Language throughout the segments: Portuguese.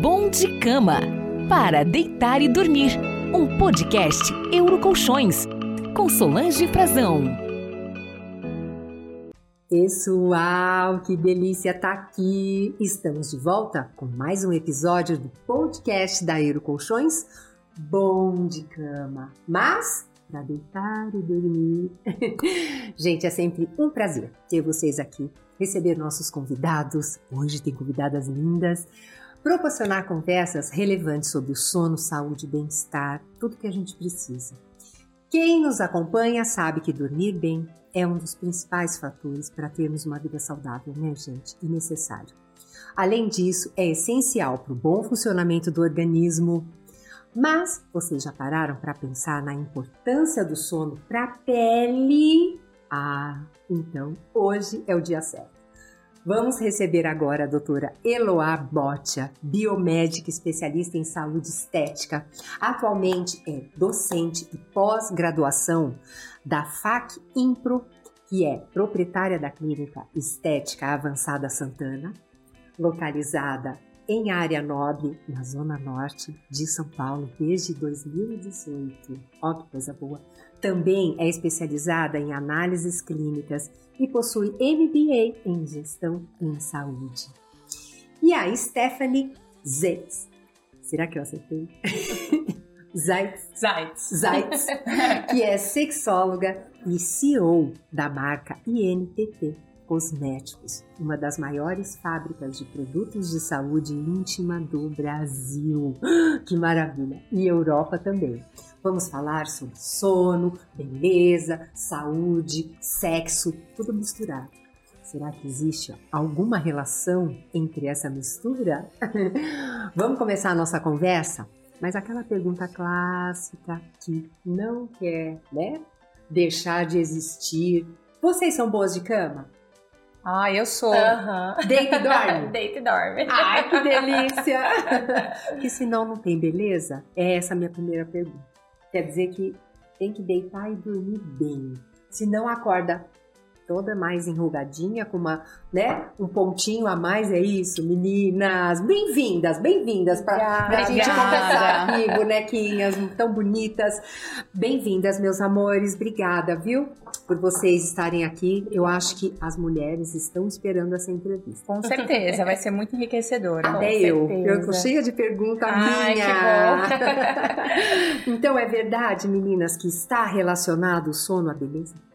Bom de Cama para deitar e dormir. Um podcast Eurocolchões com Solange Frazão. Pessoal, que delícia tá aqui! Estamos de volta com mais um episódio do podcast da Eurocolchões Bom de Cama. Mas para deitar e dormir. Gente, é sempre um prazer ter vocês aqui, receber nossos convidados. Hoje tem convidadas lindas. Proporcionar conversas relevantes sobre o sono, saúde, bem-estar, tudo que a gente precisa. Quem nos acompanha sabe que dormir bem é um dos principais fatores para termos uma vida saudável, né, gente? E necessário. Além disso, é essencial para o bom funcionamento do organismo, mas vocês já pararam para pensar na importância do sono para a pele? Ah, então hoje é o dia certo. Vamos receber agora a doutora Eloá Botia, biomédica especialista em saúde estética. Atualmente é docente e pós-graduação da FAC Impro, que é proprietária da clínica Estética Avançada Santana, localizada em área nobre, na zona norte de São Paulo, desde 2018. Ó, que coisa boa! Também é especializada em análises clínicas e possui MBA em gestão em saúde. E a Stephanie Zeitz. Será que eu acertei? Zeitz. Zeitz. Zeitz, que é sexóloga e CEO da marca INTT Cosméticos, uma das maiores fábricas de produtos de saúde íntima do Brasil. Que maravilha! E Europa também. Vamos falar sobre sono, beleza, saúde, sexo, tudo misturado. Será que existe alguma relação entre essa mistura? Vamos começar a nossa conversa? Mas aquela pergunta clássica que não quer, né, deixar de existir. Vocês são boas de cama? Ah, eu sou. Uhum. Deita e dorme? Deita e dorme. Ai, que delícia! Porque senão não tem beleza? É essa a minha primeira pergunta. Quer dizer que tem que deitar e dormir bem. Se não acorda toda mais enrugadinha, com uma, né, um pontinho a mais, é isso? Meninas, bem-vindas, bem-vindas para a gente conversar aqui, bonequinhas tão bonitas. Bem-vindas, meus amores, obrigada, viu? Por vocês estarem aqui. Eu acho que as mulheres estão esperando essa entrevista. Com certeza, vai ser muito enriquecedora. Até eu. Eu tô cheia de pergunta Ai, minha. então, é verdade, meninas, que está relacionado o sono à beleza?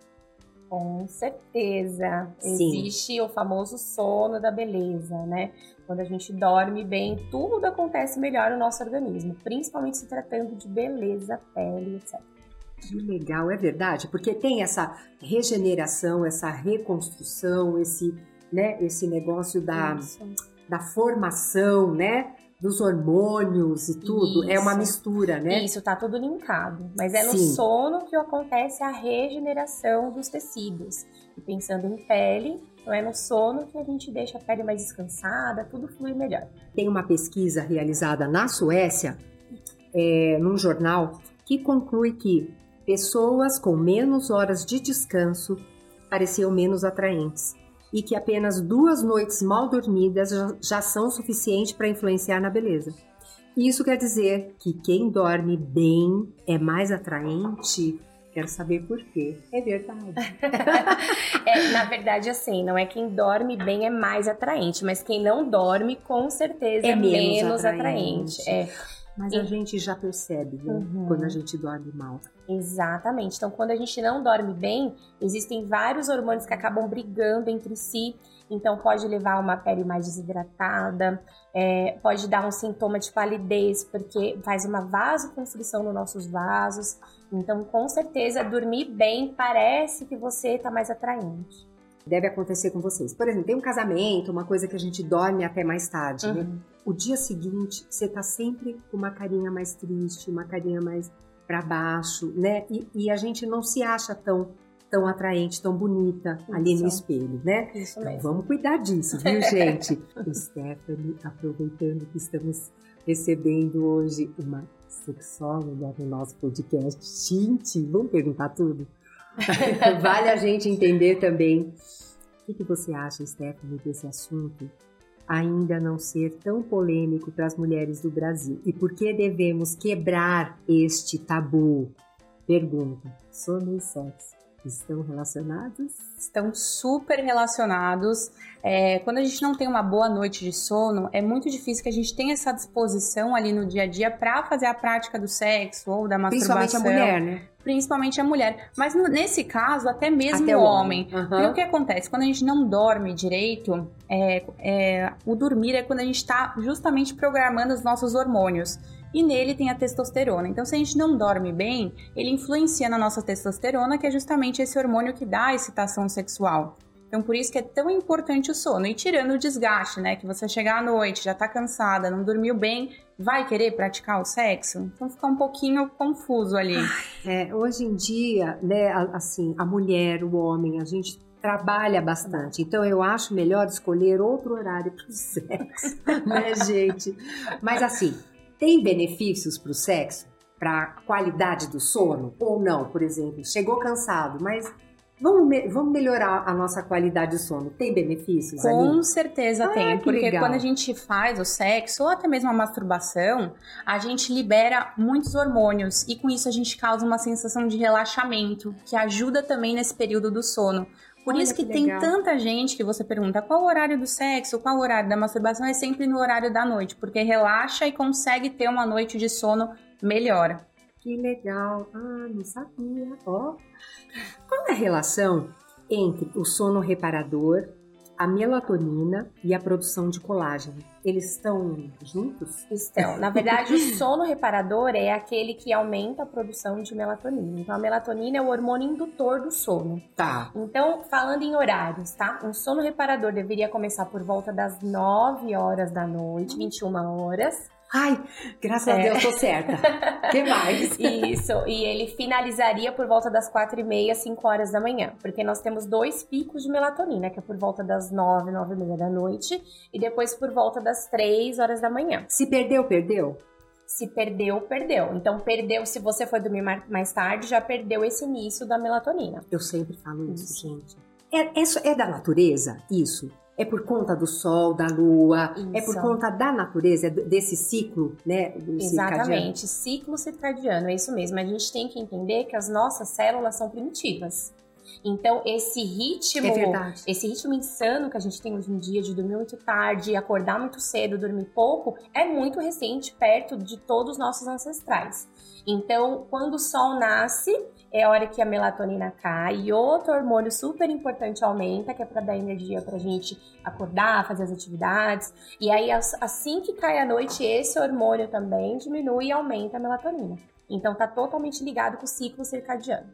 Com certeza. Sim. Existe o famoso sono da beleza, né? Quando a gente dorme bem, tudo acontece melhor no nosso organismo, principalmente se tratando de beleza, pele, etc. Que legal, é verdade, porque tem essa regeneração, essa reconstrução, esse, né, esse negócio da, da formação, né? Dos hormônios e tudo, Isso. é uma mistura, né? Isso, tá tudo linkado. Mas é no Sim. sono que acontece a regeneração dos tecidos. E pensando em pele, não é no sono que a gente deixa a pele mais descansada, tudo flui melhor. Tem uma pesquisa realizada na Suécia, é, num jornal, que conclui que pessoas com menos horas de descanso pareciam menos atraentes e que apenas duas noites mal dormidas já, são suficientes para influenciar na beleza. Isso quer dizer que quem dorme bem é mais atraente? Quero saber por quê. É verdade. É, na verdade, assim, não é quem dorme bem é mais atraente, mas quem não dorme, com certeza, É é, menos menos, atraente. atraente. É, Mas a gente já percebe, né? Uhum. Quando a gente dorme mal. exatamente. Então, quando a gente não dorme bem, existem vários hormônios que acabam brigando entre si. Então, pode levar a uma pele mais desidratada, é, pode dar um sintoma de palidez, porque faz uma vasoconstrição nos nossos vasos. Então, com certeza, dormir bem parece que você está mais atraente. Deve acontecer com vocês. Por exemplo, tem um casamento, uma coisa que a gente dorme até mais tarde, né? Uhum. O dia seguinte, você tá sempre com uma carinha mais triste, uma carinha mais para baixo, né? E, e a gente não se acha tão tão atraente, tão bonita ali no Isso. espelho, né? Isso Então, mesmo. vamos cuidar disso, viu, gente? Stephanie, aproveitando que estamos recebendo hoje uma sexóloga no nosso podcast. Gente, vamos perguntar tudo? vale a gente entender também. O que, você acha, Stephanie, desse assunto ainda não ser tão polêmico para as mulheres do Brasil? E por que devemos quebrar este tabu? Pergunta: sono e sexo estão relacionados? Estão super relacionados. É, quando a gente não tem uma boa noite de sono, é muito difícil que a gente tenha essa disposição ali no dia a dia para fazer a prática do sexo ou da masturbação. Principalmente a mulher, né? Principalmente a mulher. Mas no, nesse caso, até mesmo até o homem. homem. Uhum. Porque o que acontece? Quando a gente não dorme direito, é, é, o dormir é quando a gente está justamente programando os nossos hormônios e nele tem a testosterona. Então, se a gente não dorme bem, ele influencia na nossa testosterona, que é justamente esse hormônio que dá a excitação sexual. Então, por isso que é tão importante o sono. E tirando o desgaste, né? Que você chegar à noite, já tá cansada, não dormiu bem, vai querer praticar o sexo? Então fica um pouquinho confuso ali. É, hoje em dia, né, assim, a mulher, o homem, a gente trabalha bastante. Então eu acho melhor escolher outro horário para o sexo, né, gente? Mas assim, tem benefícios para o sexo, para a qualidade do sono ou não? Por exemplo, chegou cansado, mas Vamos, me vamos melhorar a nossa qualidade de sono. Tem benefícios Com ali? Com certeza ah, tem. Porque legal. quando a gente faz o sexo ou até mesmo a masturbação, a gente libera muitos hormônios e com isso a gente causa uma sensação de relaxamento, que ajuda também nesse período do sono. Por Olha isso que, que tem tanta gente que você pergunta qual o horário do sexo, qual o horário da masturbação, é sempre no horário da noite, porque relaxa e consegue ter uma noite de sono melhor. Que legal! Ah, não sabia. Ó, qual é a relação entre o sono reparador a melatonina e a produção de colágeno. Eles estão juntos? Estão. Na verdade, o sono reparador é aquele que aumenta a produção de melatonina. Então, a melatonina é o hormônio indutor do sono. Tá. Então, falando em horários, tá? Um sono reparador deveria começar por volta das 9 horas da noite, 21 horas. Ai, graças é. a Deus, tô certa. que mais? Isso, e ele finalizaria por volta das quatro e meia, cinco horas da manhã, porque nós temos dois picos de melatonina, que é por volta das nove, nove e meia da noite, e depois por volta das três horas da manhã. Se perdeu, perdeu? Se perdeu, perdeu. Então, perdeu, se você for dormir mais tarde, já perdeu esse início da melatonina. Eu sempre falo isso, isso. gente. É, é, é da natureza isso? É por conta do sol, da lua, Isso. é por conta da natureza, desse ciclo, né? Exatamente, circadiano. ciclo circadiano, é isso mesmo. A gente tem que entender que as nossas células são primitivas. Então, esse ritmo, é esse ritmo insano que a gente tem hoje em dia de dormir muito tarde, acordar muito cedo, dormir pouco, é muito recente, perto de todos os nossos ancestrais. Então, quando o sol nasce, é a hora que a melatonina cai e outro hormônio super importante aumenta, que é para dar energia para a gente acordar, fazer as atividades. E aí, assim que cai a noite, esse hormônio também diminui e aumenta a melatonina. Então, tá totalmente ligado com o ciclo circadiano.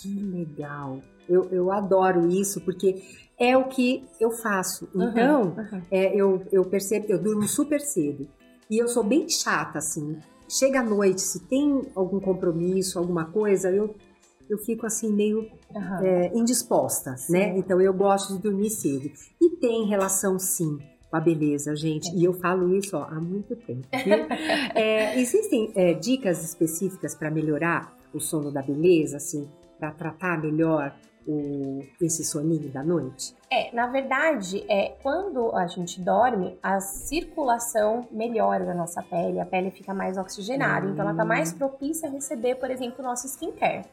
Que legal! Eu, eu adoro isso porque é o que eu faço. Então, uhum, uhum. É, eu, eu percebo, eu durmo super cedo. E eu sou bem chata, assim. Chega à noite, se tem algum compromisso, alguma coisa, eu eu fico assim meio uhum. é, indisposta, sim. né? Então eu gosto de dormir cedo. E tem relação sim com a beleza, gente. E eu falo isso ó, há muito tempo. é, existem é, dicas específicas para melhorar o sono da beleza, assim, para tratar melhor o, esse soninho da noite? É, na verdade, é quando a gente dorme, a circulação melhora da nossa pele, a pele fica mais oxigenada, hum. então ela está mais propícia a receber, por exemplo, o nosso skincare.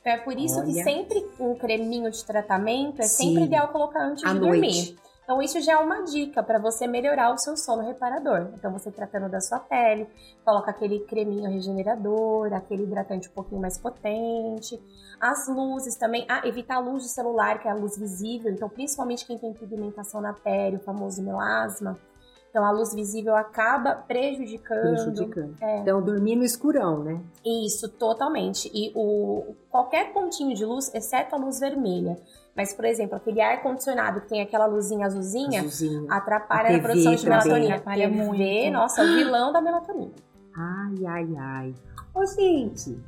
Então é por isso Olha. que sempre um creminho de tratamento é Sim. sempre ideal colocar antes à de noite. dormir. Então isso já é uma dica para você melhorar o seu sono reparador. Então você tratando da sua pele, coloca aquele creminho regenerador, aquele hidratante um pouquinho mais potente. As luzes também, ah, evitar a luz de celular, que é a luz visível. Então principalmente quem tem pigmentação na pele, o famoso melasma, então a luz visível acaba prejudicando. Prejudicando. É. Então dormir no escurão, né? Isso, totalmente. E o qualquer pontinho de luz, exceto a luz vermelha. Mas, por exemplo, aquele ar condicionado que tem aquela luzinha azulzinha, azulzinha. atrapalha a, a produção de melatonina. Atrapalha muito. Nossa, é o vilão da melatonina. Ai, ai, ai. Ô, gente,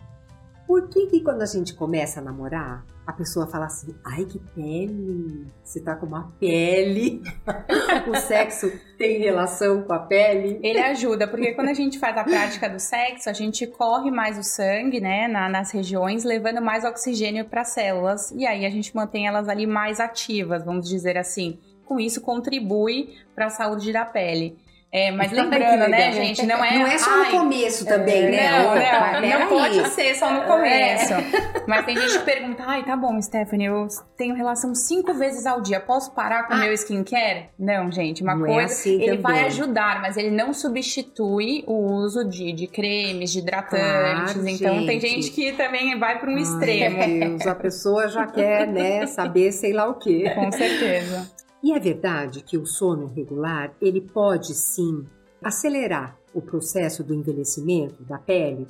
por que que quando a gente começa a namorar, a pessoa fala assim, ai que pele, você tá com uma pele, o sexo tem relação com a pele? Ele ajuda, porque quando a gente faz a prática do sexo, a gente corre mais o sangue, né, na, nas regiões, levando mais oxigênio para as células, e aí a gente mantém elas ali mais ativas, vamos dizer assim. com isso contribui para a saúde da pele. É, mas lembrando, né, gente, não é. Não é só no começo também, né? Não, não, não pode ser só no começo. É. Mas tem gente que pergunta: ai, tá bom, Stephanie, eu tenho relação cinco vezes ao dia, posso parar com o ah. meu skincare? Não, gente, uma não é coisa. É assim ele também. vai ajudar, mas ele não substitui o uso de, de cremes, de hidratantes. Claro, então gente. tem gente que também vai para um ai, extremo. Meu Deus, a pessoa já quer, né, saber sei lá o quê. Com certeza. E é verdade que o sono regular, ele pode sim acelerar o processo do envelhecimento da pele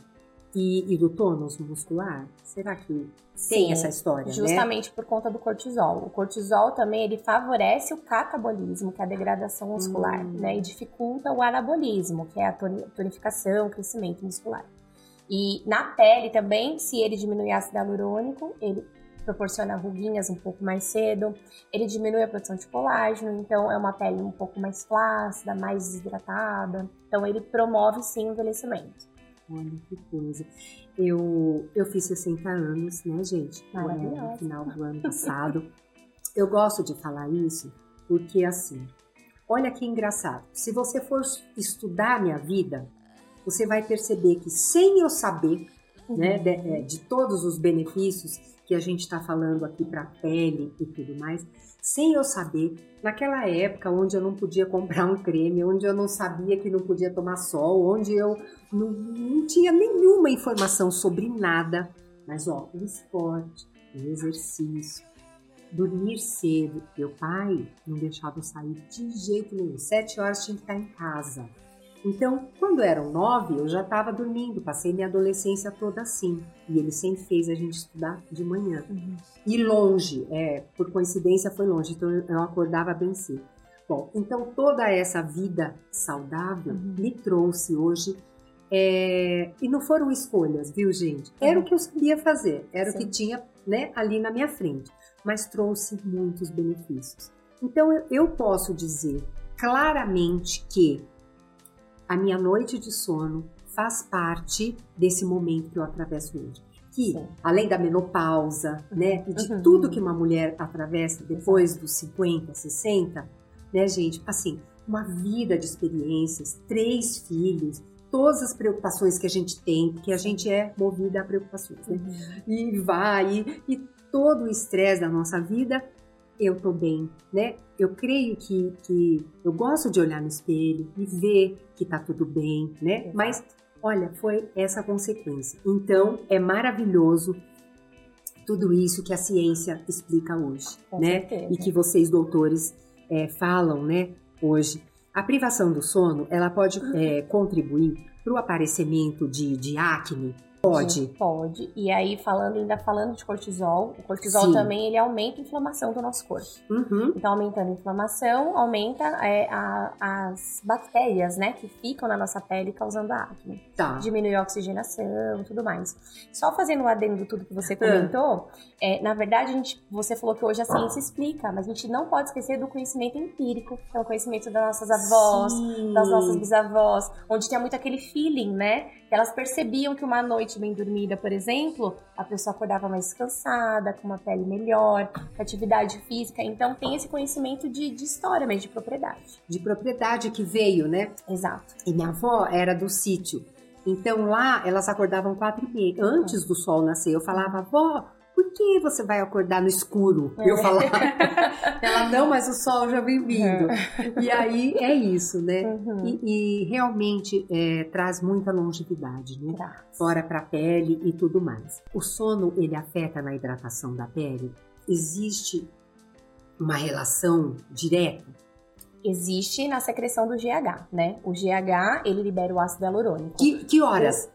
e, e do tônus muscular? Será que tem Sim, essa história, né? justamente né? por conta do cortisol. O cortisol também ele favorece o catabolismo, que é a degradação muscular, hum. né? E dificulta o anabolismo, que é a tonificação, o crescimento muscular. E na pele também, se ele diminuir ácido hialurônico, ele proporciona ruguinhas um pouco mais cedo, ele diminui a produção de colágeno, então é uma pele um pouco mais flácida, mais desidratada. Então ele promove sim o envelhecimento. Olha que coisa. Eu, eu fiz 60 anos, né, gente? No final do ano passado. eu gosto de falar isso porque, assim, olha que engraçado. Se você for estudar minha vida, você vai perceber que sem eu saber uhum. né, de, é, de todos os benefícios que a gente está falando aqui para pele e tudo mais, sem eu saber, naquela época onde eu não podia comprar um creme, onde eu não sabia que não podia tomar sol, onde eu não, não tinha nenhuma informação sobre nada, mas ó, o esporte, o exercício, dormir cedo. Meu pai não deixava eu sair de jeito nenhum. Sete horas tinha que estar em casa. Então, quando eram nove, eu já estava dormindo, passei minha adolescência toda assim. E ele sempre fez a gente estudar de manhã. Uhum. E longe, é, por coincidência foi longe, então eu acordava bem cedo. Bom, então toda essa vida saudável uhum. me trouxe hoje. É, e não foram escolhas, viu, gente? Era uhum. o que eu sabia fazer, era Sim. o que tinha né, ali na minha frente, mas trouxe muitos benefícios. Então eu, eu posso dizer claramente que a minha noite de sono faz parte desse momento que eu atravesso hoje. Que, Sim. além da menopausa, né, e de uhum. tudo que uma mulher atravessa depois dos 50, 60, né, gente, assim, uma vida de experiências, três filhos, todas as preocupações que a gente tem, porque a gente é movida a preocupações, né? Uhum. E vai, e, e todo o estresse da nossa vida eu tô bem, né? Eu creio que, que eu gosto de olhar no espelho e ver que tá tudo bem, né? Mas olha, foi essa consequência. Então é maravilhoso tudo isso que a ciência explica hoje, Com né? Certeza. E que vocês doutores é, falam, né? Hoje a privação do sono ela pode é, contribuir para o aparecimento de, de acne, Pode. Pode. E aí, falando ainda falando de cortisol, o cortisol Sim. também ele aumenta a inflamação do nosso corpo. Uhum. Então, aumentando a inflamação, aumenta é, a, as bactérias, né, que ficam na nossa pele causando acne. Tá. Diminui a oxigenação e tudo mais. Só fazendo um adendo tudo que você comentou, é, na verdade, a gente, você falou que hoje a ciência explica, mas a gente não pode esquecer do conhecimento empírico, que é o conhecimento das nossas avós, Sim. das nossas bisavós, onde tinha muito aquele feeling, né? Elas percebiam que uma noite bem dormida, por exemplo, a pessoa acordava mais cansada, com uma pele melhor, com atividade física. Então tem esse conhecimento de, de história, mas de propriedade. De propriedade que veio, né? Exato. E minha avó era do sítio. Então lá elas acordavam quatro e meia, antes do sol nascer. Eu falava, avó, por que você vai acordar no escuro? É. Eu falava. Ela, não, mas o sol já vem vindo. É. E aí é isso, né? Uhum. E, e, realmente é, traz muita longevidade, né? Traz. Fora para a pele e tudo mais. O sono, ele afeta na hidratação da pele? Existe uma relação direta? Existe na secreção do GH, né? O GH, ele libera o ácido hialurônico. Que, que horas?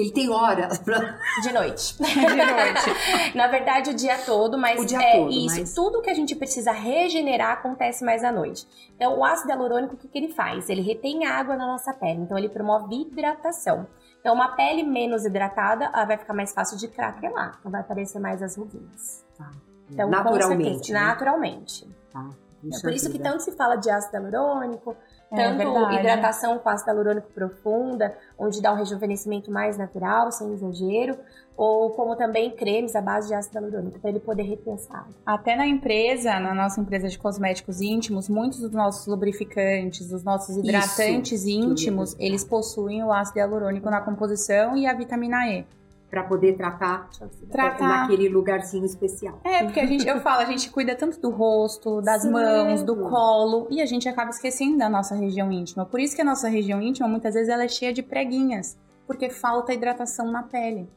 Ele tem hora pra... De noite. De noite. Na verdade, o dia todo, mas o dia é todo, isso. Mas... Tudo que a gente precisa regenerar acontece mais à noite. Então, o ácido hialurônico, o que, que ele faz? Ele retém água na nossa pele, então ele promove hidratação. Então, uma pele menos hidratada, ela vai ficar mais fácil de craquelar. Então, vai aparecer mais as ruguinhas. Tá. Então, naturalmente. Certeza, né? Naturalmente. Tá. É por isso que tanto se fala de ácido hialurônico, É Tanto é hidratação com ácido hialurônico profunda, onde dá um rejuvenescimento mais natural, sem exagero, ou como também cremes à base de ácido hialurônico, para ele poder repensar. Até na empresa, na nossa empresa de cosméticos íntimos, muitos dos nossos lubrificantes, dos nossos hidratantes Isso. íntimos, eles possuem o ácido hialurônico na composição e a vitamina E para poder tratar, tratar naquele lugarzinho especial. É, porque a gente, eu falo, a gente cuida tanto do rosto, das Sim. mãos, do colo, e a gente acaba esquecendo da nossa região íntima. Por isso que a nossa região íntima, muitas vezes, ela é cheia de preguinhas, porque falta hidratação na pele.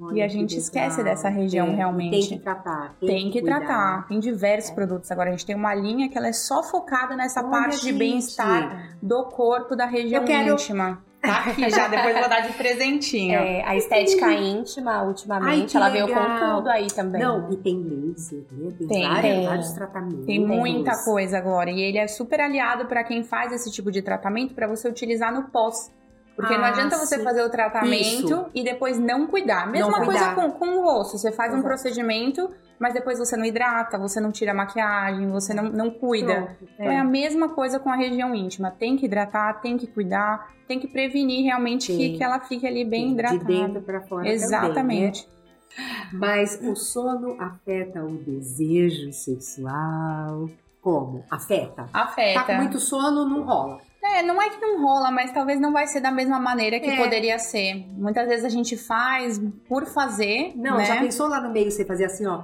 Olha, e a gente esquece dessa região tem, realmente. Tem que tratar. Tem, tem que, que tratar. Tem diversos é. produtos. Agora a gente tem uma linha que ela é só focada nessa Olha, parte de bem-estar do corpo da região quero... íntima. Tá aqui já, depois vou dar de presentinho. É, a estética íntima, ultimamente, Ai, ela legal. veio com tudo aí também. Não, e tem laser, né? Tem, tem, vários, tem. vários tratamentos. Tem muita coisa agora. E ele é super aliado para quem faz esse tipo de tratamento para você utilizar no pós. Porque ah, não adianta você sim. fazer o tratamento Isso. e depois não cuidar. Mesma não coisa com, com o rosto. Você faz Exato. um procedimento mas depois você não hidrata, você não tira a maquiagem, você não, não cuida. Pronto, é. Então é a mesma coisa com a região íntima. Tem que hidratar, tem que cuidar, tem que prevenir realmente que, que ela fique ali bem Sim, hidratada. De dentro para fora. Exatamente. Também, né? Mas o sono afeta o desejo sexual? Como? Afeta? Afeta. Tá com muito sono, não rola. É, não é que não rola, mas talvez não vai ser da mesma maneira que é. poderia ser. Muitas vezes a gente faz por fazer. Não, né? já pensou lá no meio você fazer assim, ó.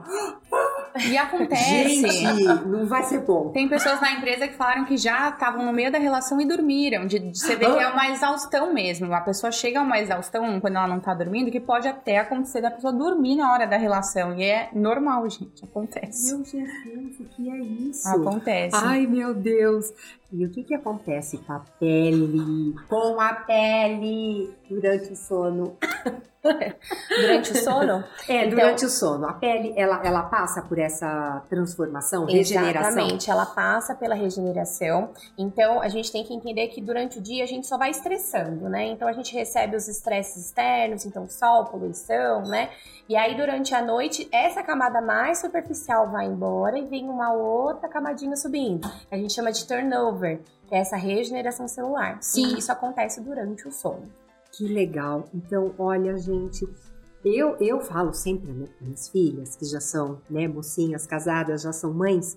E acontece. Gente, não vai ser bom. Tem pessoas na empresa que falaram que já estavam no meio da relação e dormiram. De, de você ver que é uma exaustão mesmo. A pessoa chega a uma exaustão quando ela não tá dormindo, que pode até acontecer da pessoa dormir na hora da relação. E é normal, gente. Acontece. Meu Jesus, o que é isso? Acontece. Ai, meu Deus. E o que, que acontece com a pele? Com a pele durante o sono? durante o sono? É, então, durante o sono. A pele, ela, ela passa por essa transformação, regeneração? Exatamente, ela passa pela regeneração. Então, a gente tem que entender que durante o dia a gente só vai estressando, né? Então, a gente recebe os estresses externos, então sol, poluição, né? E aí, durante a noite, essa camada mais superficial vai embora e vem uma outra camadinha subindo. A gente chama de turnover, que é essa regeneração celular. Sim. E isso acontece durante o sono. Que legal. Então, olha, gente, eu, eu falo sempre né, para minhas filhas, que já são né, mocinhas casadas, já são mães,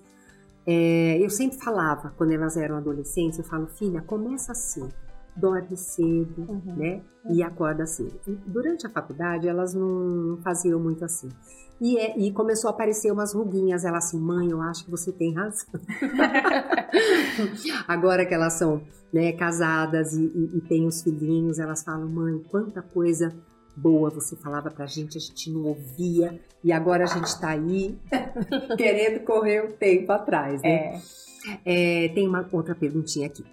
é, eu sempre falava, quando elas eram adolescentes, eu falo, filha, começa assim, dorme cedo, uhum. né, e acorda cedo. E durante a faculdade, elas não faziam muito assim. E, é, e, começou a aparecer umas ruguinhas. Ela assim, mãe, eu acho que você tem razão. Agora que elas são né, casadas e, e, e têm os filhinhos, elas falam, mãe, quanta coisa boa você falava pra gente, a gente não ouvia, e agora a gente tá aí querendo correr o tempo atrás, né? É. É, tem uma outra perguntinha aqui.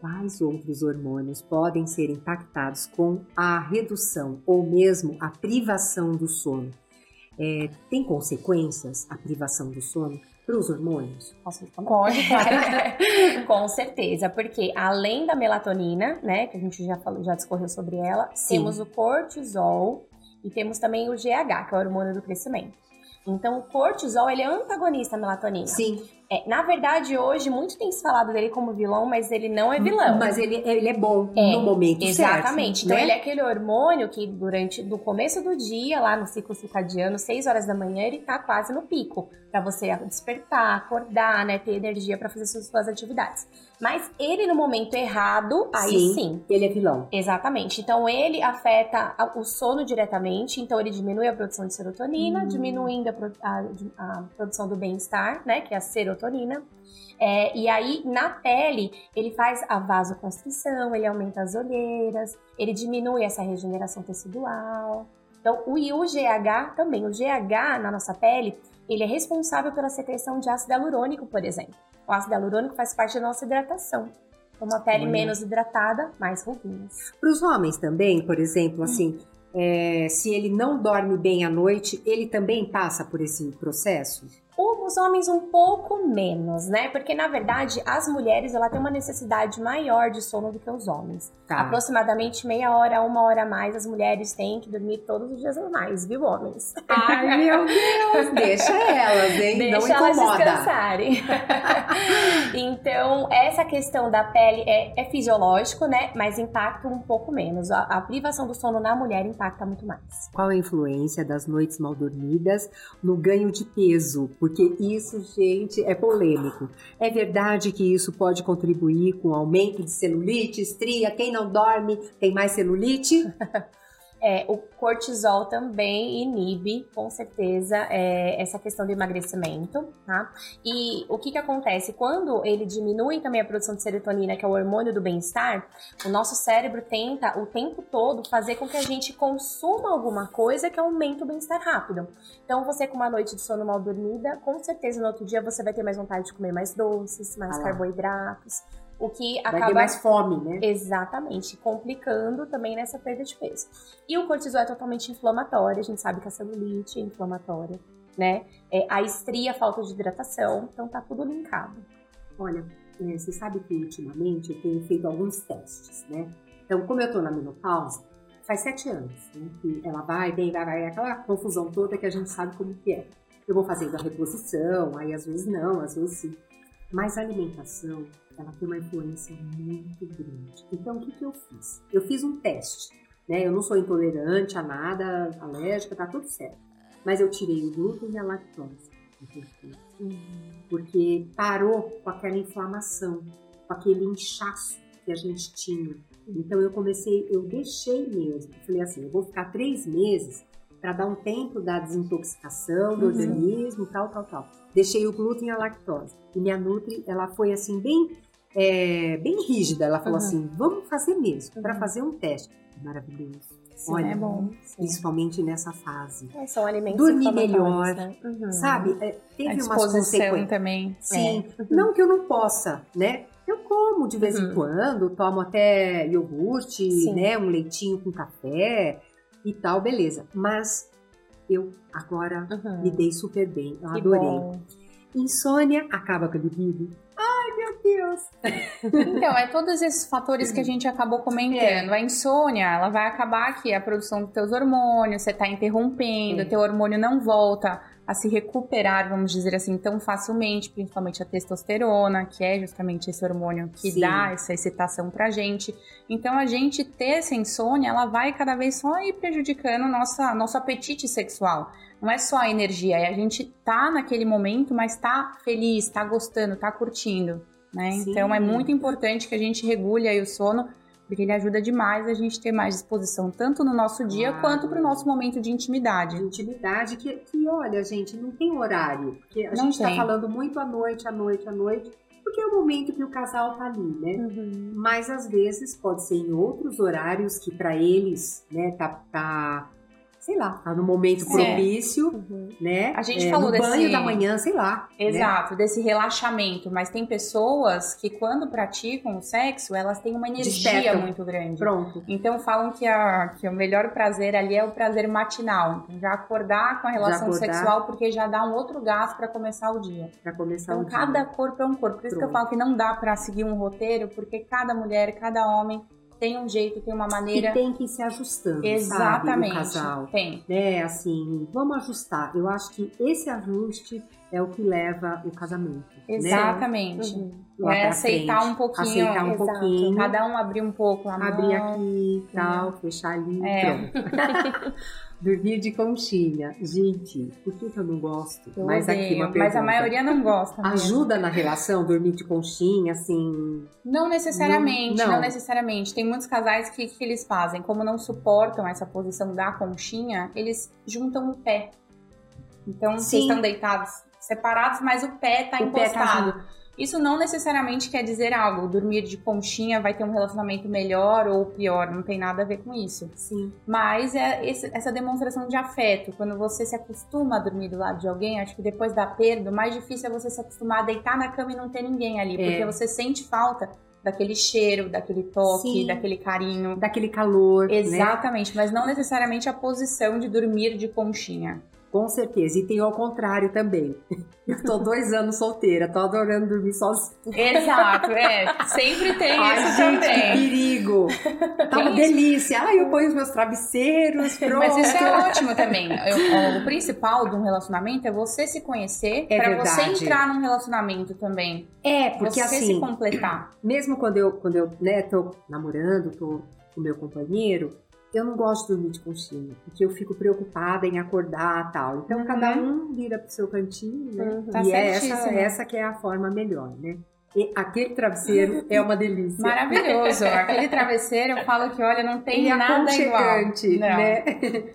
Quais outros hormônios podem ser impactados com a redução ou mesmo a privação do sono? É, tem consequências a privação do sono para os hormônios? Posso? Pode, claro. Com certeza, porque além da melatonina, né, que a gente já falou, já discorreu sobre ela, Sim. temos o cortisol e temos também o GH, que é o hormônio do crescimento. Então, o cortisol, ele é antagonista à melatonina. Sim. É, na verdade, hoje, muito tem se falado dele como vilão, mas ele não é vilão. Mas ele, ele é bom é, no momento exatamente. certo. Exatamente. Então, né? ele é aquele hormônio que, durante do começo do dia, lá no ciclo circadiano, 6 horas da manhã, ele tá quase no pico. para você despertar, acordar, né? Ter energia para fazer suas, suas atividades. Mas ele, no momento errado, aí sim, sim. Ele é vilão. Exatamente. Então, ele afeta o sono diretamente. Então, ele diminui a produção de serotonina, hum. diminuindo a, a, a produção do bem-estar, né? Que é a serotonina serotonina. É, e aí, na pele, ele faz a vasoconstrição, ele aumenta as olheiras, ele diminui essa regeneração tecidual. Então, o, e o GH também. O GH na nossa pele, ele é responsável pela secreção de ácido hialurônico, por exemplo. O ácido hialurônico faz parte da nossa hidratação. Uma pele menos hidratada, mais ruguinhas. Para os homens também, por exemplo, assim, é, se ele não dorme bem à noite, ele também passa por esse processo? Os homens um pouco menos, né? Porque na verdade as mulheres ela tem uma necessidade maior de sono do que os homens. Tá. Aproximadamente meia hora, uma hora a mais as mulheres têm que dormir todos os dias normais, viu, homens? Ai meu Deus, deixa elas, hein? Deixa Não elas incomoda. descansarem. então essa questão da pele é, é, fisiológico, né? Mas impacta um pouco menos. A, a privação do sono na mulher impacta muito mais. Qual a influência das noites mal dormidas no ganho de peso? Porque isso, gente, é polêmico. É verdade que isso pode contribuir com aumento de celulite, estria? Quem não dorme tem mais celulite? É, o cortisol também inibe, com certeza, é, essa questão do emagrecimento, tá? E o que que acontece? Quando ele diminui também a produção de serotonina, que é o hormônio do bem-estar, o nosso cérebro tenta o tempo todo fazer com que a gente consuma alguma coisa que aumente o bem-estar rápido. Então, você com uma noite de sono mal dormida, com certeza no outro dia você vai ter mais vontade de comer mais doces, mais ah. carboidratos o que Vai acaba ter mais fome, né? Exatamente, complicando também nessa perda de peso. E o cortisol é totalmente inflamatório, a gente sabe que a celulite é inflamatória, né? É, a estria, a falta de hidratação, então tá tudo linkado. Olha, é, você sabe que ultimamente eu tenho feito alguns testes, né? Então, como eu tô na menopausa, faz sete anos, né? Que ela vai, vem, vai, vai, aquela confusão toda que a gente sabe como que é. Eu vou fazendo a reposição, aí às vezes não, às vezes sim. Mas a alimentação, ela tem uma influência muito grande. Então, o que, que eu fiz? Eu fiz um teste, né? Eu não sou intolerante a nada, alérgica, tá tudo certo. Mas eu tirei o glúten e a lactose. Porque parou com aquela inflamação, com aquele inchaço que a gente tinha. Então eu comecei, eu deixei mesmo. Falei assim, eu vou ficar três meses para dar um tempo da desintoxicação do uhum. organismo, tal, tal, tal. Deixei o glúten e a lactose. E minha Nutri, ela foi assim, bem é, bem rígida. Ela falou uhum. assim: vamos fazer mesmo, uhum. para fazer um teste. Maravilhoso. Sim, Olha, é bom. Sim. principalmente nessa fase. É, são alimentos Dormir melhor, né? uhum. sabe? É, teve A umas consequências também. Sim, é. não que eu não possa, né? Eu como de vez em uhum. quando, tomo até iogurte, Sim. né? Um leitinho com café e tal, beleza. Mas eu agora uhum. me dei super bem, eu que adorei. Bom. Insônia acaba com a libido? Ai, meu Deus! Então, é todos esses fatores que a gente acabou comentando. É. A insônia, ela vai acabar aqui, a produção dos teus hormônios, você está interrompendo, é. teu hormônio não volta a se recuperar, vamos dizer assim, tão facilmente, principalmente a testosterona, que é justamente esse hormônio que Sim. dá essa excitação pra gente. Então a gente ter essa insônia, ela vai cada vez só ir prejudicando nossa, nosso apetite sexual. Não é só a energia, é a gente tá naquele momento, mas tá feliz, tá gostando, tá curtindo. Né? Então é muito importante que a gente regule aí o sono porque ele ajuda demais a gente ter mais disposição, tanto no nosso dia claro. quanto para o nosso momento de intimidade. intimidade, que, que, olha, gente, não tem horário. Porque a não gente está falando muito à noite, à noite, à noite, porque é o momento que o casal tá ali, né? Uhum. Mas às vezes pode ser em outros horários que para eles, né, tá, tá sei lá, tá no momento propício, uhum. né? A gente é, falou no desse banho da manhã, sei lá. Né? Exato, né? desse relaxamento, mas tem pessoas que quando praticam o sexo, elas têm uma energia Despertam. muito grande. Pronto. Então falam que, a, que o melhor prazer ali é o prazer matinal, então já acordar com a relação sexual porque já dá um outro gás para começar o dia. Para começar então, o dia. Então cada corpo é um corpo. Por isso Pronto. que eu falo que não dá para seguir um roteiro, porque cada mulher, cada homem tem um jeito, tem uma maneira. E tem que ir se ajustando. Exatamente. Sabe, casal. Tem. Né, assim, vamos ajustar. Eu acho que esse ajuste é o que leva o casamento. Né? Exatamente. Né? Uhum. É aceitar frente. um pouquinho. Aceitar um Exato. pouquinho. Cada um abrir um pouco a mão. Abrir aqui, tal, fechar ali, é. pronto. Dormir de conchinha. Gente, por que, eu não gosto? Eu mas odeio, aqui uma pergunta. Mas a maioria não gosta. Mesmo. Ajuda na relação dormir de conchinha, assim? Não necessariamente, não, não. não necessariamente. Tem muitos casais que, que eles fazem, como não suportam essa posição da conchinha, eles juntam o pé. Então, Sim. vocês estão deitados separados, mas o pé está encostado. Pé tá isso não necessariamente quer dizer algo. Dormir de conchinha vai ter um relacionamento melhor ou pior, não tem nada a ver com isso. Sim. Mas é esse, essa demonstração de afeto, quando você se acostuma a dormir do lado de alguém, acho que depois da perda, o mais difícil é você se acostumar a deitar na cama e não ter ninguém ali, é. porque você sente falta daquele cheiro, daquele toque, Sim. daquele carinho, daquele calor. Né? Exatamente, né? mas não necessariamente a posição de dormir de conchinha. Com certeza. E tem ao contrário também. Eu tô dois anos solteira, tô adorando dormir sozinha. Exato, é. Sempre tem Ai, isso gente, também. Que perigo. Tá uma delícia. Ai, eu ponho os meus travesseiros, pronto. Mas isso é ótimo também. Eu, o principal de um relacionamento é você se conhecer é para você entrar num relacionamento também. É, porque você assim... se completar. Mesmo quando eu, quando eu né, tô namorando, tô com meu companheiro, eu não gosto de dormir de conchinha, porque eu fico preocupada em acordar tal. Então, uhum. cada um vira pro seu cantinho, né? Uhum, tá e é essa, essa que é a forma melhor, né? E aquele travesseiro é uma delícia. Maravilhoso. Aquele travesseiro, eu falo que, olha, não tem e nada igual. né?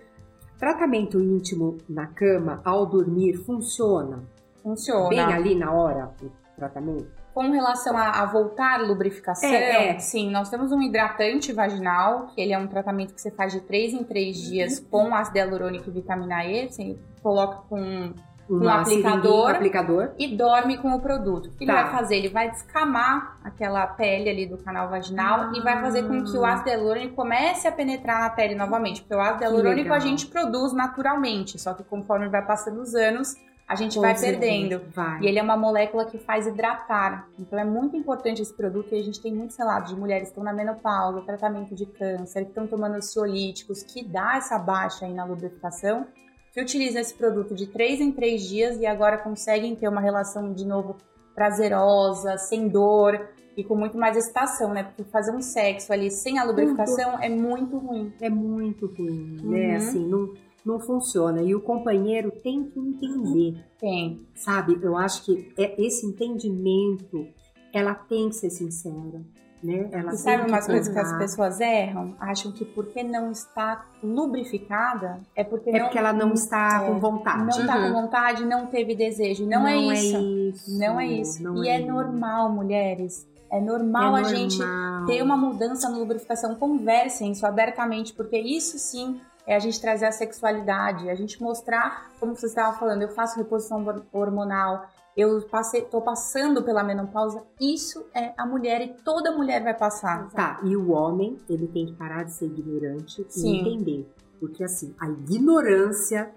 Tratamento íntimo na cama, ao dormir, funciona? Funciona. Bem ali na hora, o tratamento? Com relação a, a voltar lubrificação, é, é. sim, nós temos um hidratante vaginal, que ele é um tratamento que você faz de 3 em 3 dias uhum. com ácido hialurônico e vitamina E, você coloca com um aplicador, aplicador, e dorme com o produto. O que tá. ele vai fazer? Ele vai descamar aquela pele ali do canal vaginal ah. e vai fazer com que o ácido hialurônico comece a penetrar na pele novamente. Porque o ácido hialurônico a gente produz naturalmente, só que conforme vai passando os anos, a gente vai perdendo. Vai. E ele é uma molécula que faz hidratar. Então é muito importante esse produto e a gente tem muitos relatos de mulheres que estão na menopausa, tratamento de câncer, que estão tomando ansiolíticos, que dá essa baixa aí na lubrificação, que utilizam esse produto de 3 em 3 dias e agora conseguem ter uma relação de novo prazerosa, sem dor e com muito mais excitação, né? Porque fazer um sexo ali sem a lubrificação muito. é muito ruim. É muito ruim, né? uhum. Assim, não não funciona. E o companheiro tem que entender. Tem. Sabe? Eu acho que é esse entendimento, ela tem que ser sincera. Né? Ela e sabe umas coisas que as pessoas erram? Acham que porque não está lubrificada é porque, é não, porque ela não está é, com vontade. Não está uhum. com vontade, não teve desejo. Não, não é, isso. é, isso. Não é isso. Não e é, é normal, mulheres. É normal é a normal. gente ter uma mudança na lubrificação. Conversem isso abertamente, porque isso sim é a gente trazer a sexualidade, a gente mostrar, como você estava falando, eu faço reposição hormonal, eu passei, tô passando pela menopausa, isso é a mulher e toda mulher vai passar. Tá, e o homem, ele tem que parar de ser ignorante Sim. e entender. Porque assim, a ignorância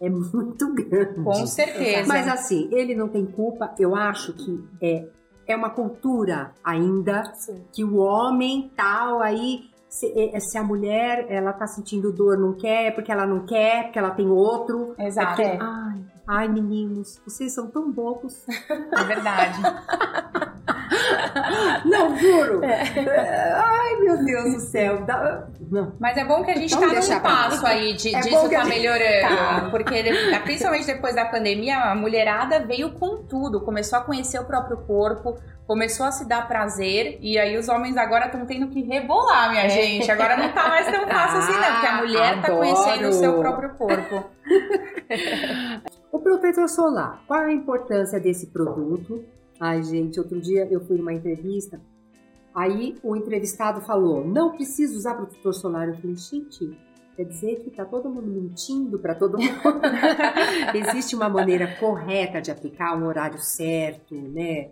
é muito grande. Com certeza. Mas assim, ele não tem culpa, eu acho que é, é uma cultura ainda Sim. que o homem tal aí se, é, se, a mulher ela tá sentindo dor, não quer, é porque ela não quer, porque ela tem outro. Exato. É porque, ai, ai, meninos, vocês são tão bobos. É verdade. não, juro. É. Ai, meu Deus do céu. Mas é bom que a gente Vamos tá num passo aí de, é disso tá gente... melhorando. Tá. Porque, principalmente depois da pandemia, a mulherada veio com tudo. Começou a conhecer o próprio corpo, começou a se dar prazer e aí os homens agora estão tendo que rebolar, minha é. gente. Agora não tá mais tão fácil assim, não, porque a mulher Adoro. tá conhecendo o seu próprio corpo. o protetor solar, qual a importância desse produto? Ai, gente, outro dia eu fui numa entrevista, aí o entrevistado falou: não preciso usar protetor solar. Eu falei, gente, quer dizer que tá todo mundo mentindo para todo mundo. Existe uma maneira correta de aplicar, um horário certo, né?